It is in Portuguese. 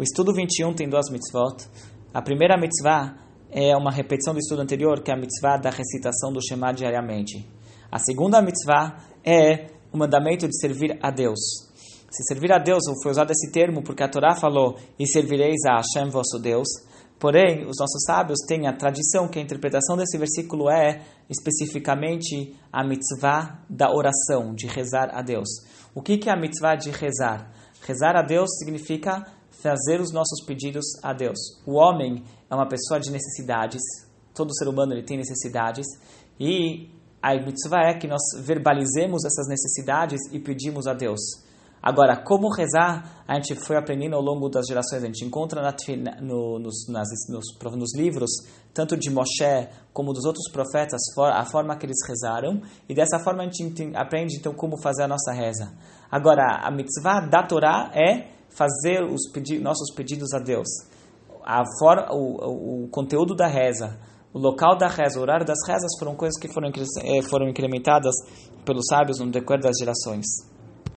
O estudo 21 tem duas mitzvot. A primeira mitzvah é uma repetição do estudo anterior, que é a mitzvah da recitação do Shema diariamente. A segunda mitzvah é o mandamento de servir a Deus. Se servir a Deus, foi usado esse termo porque a Torá falou, e servireis a Hashem, vosso Deus. Porém, os nossos sábios têm a tradição que a interpretação desse versículo é especificamente a mitzvah da oração, de rezar a Deus. O que é a mitzvah de rezar? Rezar a Deus significa fazer os nossos pedidos a Deus. O homem é uma pessoa de necessidades, todo ser humano ele tem necessidades, e a mitzvah é que nós verbalizemos essas necessidades e pedimos a Deus. Agora, como rezar, a gente foi aprendendo ao longo das gerações. A gente encontra na, no, nos, nas, nos, nos, livros, tanto de Moshe como dos outros profetas, a forma que eles rezaram. E dessa forma a gente aprende então como fazer a nossa reza. Agora, a mitzvah da Torá é fazer os pedi nossos pedidos a Deus. A for, o, o, o, conteúdo da reza, o local da reza, o horário das rezas foram coisas que foram, eh, foram incrementadas pelos sábios no decorrer das gerações.